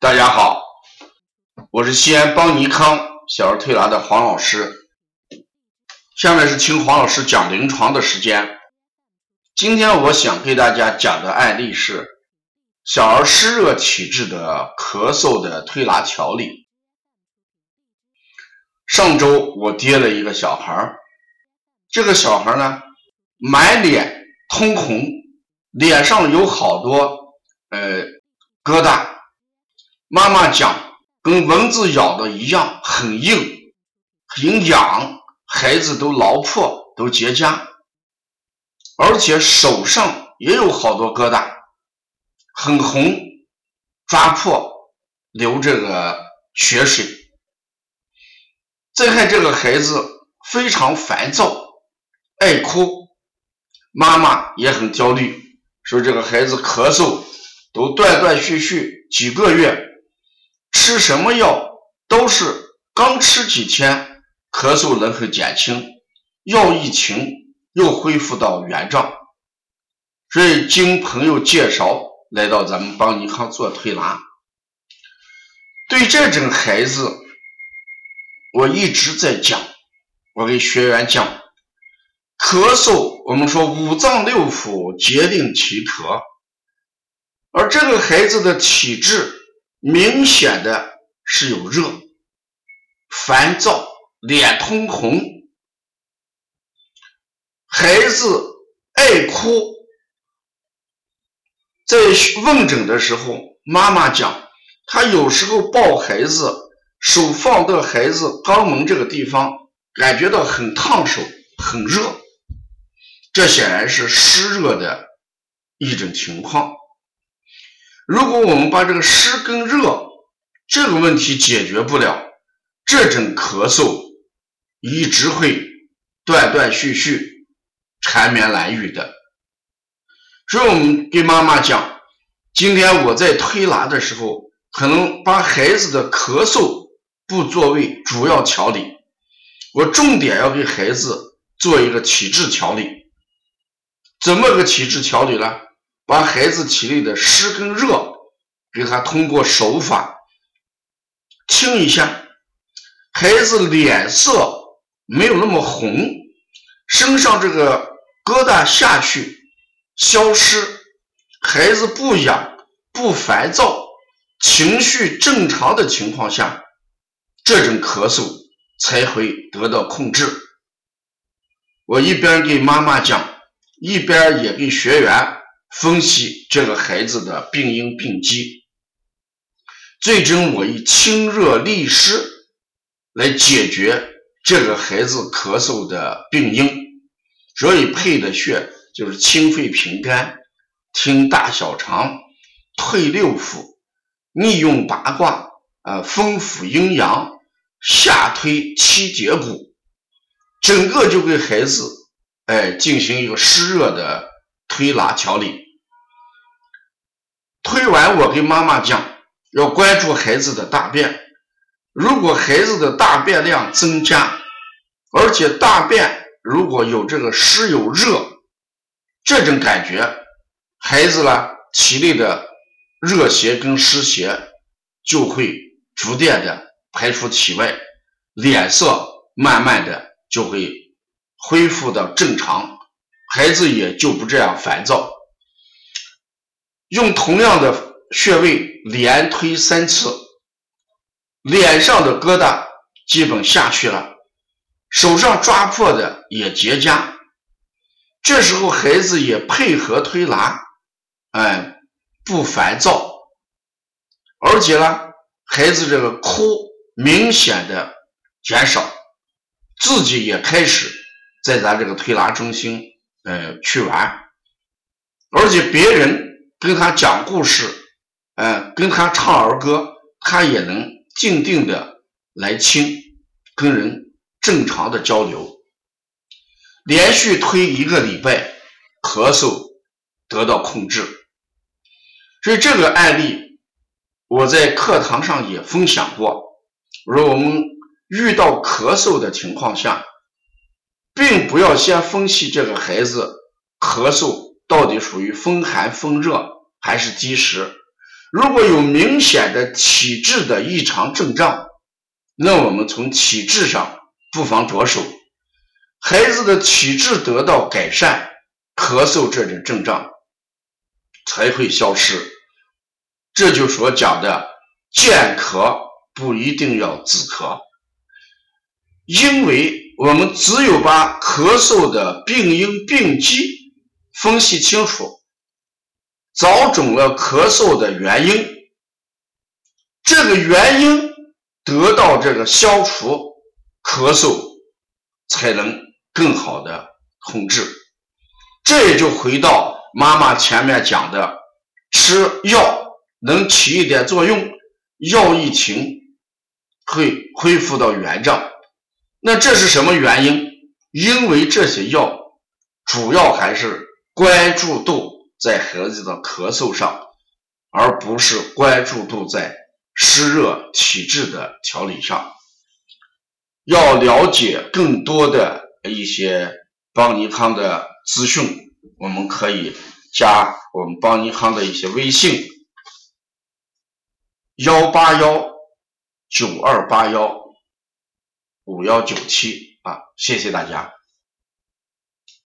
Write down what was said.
大家好，我是西安邦尼康小儿推拿的黄老师。下面是听黄老师讲临床的时间。今天我想给大家讲的案例是小儿湿热体质的咳嗽的推拿调理。上周我接了一个小孩儿，这个小孩呢，满脸通红，脸上有好多呃疙瘩。妈妈讲，跟蚊子咬的一样，很硬，很痒，孩子都挠破，都结痂，而且手上也有好多疙瘩，很红，抓破，流这个血水。再看这个孩子非常烦躁，爱哭，妈妈也很焦虑，说这个孩子咳嗽都断断续续几个月。吃什么药都是刚吃几天，咳嗽能很减轻，药一停又恢复到原状。所以经朋友介绍来到咱们邦尼康做推拿。对这种孩子，我一直在讲，我给学员讲，咳嗽我们说五脏六腑决定其咳，而这个孩子的体质。明显的是有热、烦躁、脸通红，孩子爱哭。在问诊的时候，妈妈讲，他有时候抱孩子，手放到孩子肛门这个地方，感觉到很烫手、很热，这显然是湿热的一种情况。如果我们把这个湿跟热这个问题解决不了，这种咳嗽一直会断断续续、缠绵难愈的。所以，我们给妈妈讲，今天我在推拿的时候，可能把孩子的咳嗽不作为主要调理，我重点要给孩子做一个体质调理。怎么个体质调理呢？把孩子体内的湿跟热，给他通过手法清一下，孩子脸色没有那么红，身上这个疙瘩下去消失，孩子不痒不烦躁，情绪正常的情况下，这种咳嗽才会得到控制。我一边给妈妈讲，一边也给学员。分析这个孩子的病因病机，最终我以清热利湿来解决这个孩子咳嗽的病因，所以配的穴就是清肺平肝、听大小肠、退六腑、逆用八卦啊，丰府阴阳、下推七节骨，整个就给孩子哎进行一个湿热的。推拿调理，推完我跟妈妈讲，要关注孩子的大便。如果孩子的大便量增加，而且大便如果有这个湿有热这种感觉，孩子呢体内的热邪跟湿邪就会逐渐的排出体外，脸色慢慢的就会恢复到正常。孩子也就不这样烦躁，用同样的穴位连推三次，脸上的疙瘩基本下去了，手上抓破的也结痂，这时候孩子也配合推拿，哎，不烦躁，而且呢，孩子这个哭明显的减少，自己也开始在咱这个推拿中心。呃，去玩，而且别人跟他讲故事，呃，跟他唱儿歌，他也能静定的来听，跟人正常的交流。连续推一个礼拜，咳嗽得到控制。所以这个案例我在课堂上也分享过。我说我们遇到咳嗽的情况下。并不要先分析这个孩子咳嗽到底属于风寒风热还是积食，如果有明显的体质的异常症状，那我们从体质上不妨着手，孩子的体质得到改善，咳嗽这种症状才会消失。这就所讲的健咳不一定要止咳，因为我们只有把咳嗽的病因病机分析清楚，找准了咳嗽的原因，这个原因。得到这个消除咳嗽，才能更好的控制。这也就回到妈妈前面讲的，吃药能起一点作用，药一停会恢复到原状。那这是什么原因？因为这些药主要还是关注度在孩子的咳嗽上，而不是关注度在。湿热体质的调理上，要了解更多的一些邦尼康的资讯，我们可以加我们邦尼康的一些微信：幺八幺九二八幺五幺九七啊，谢谢大家。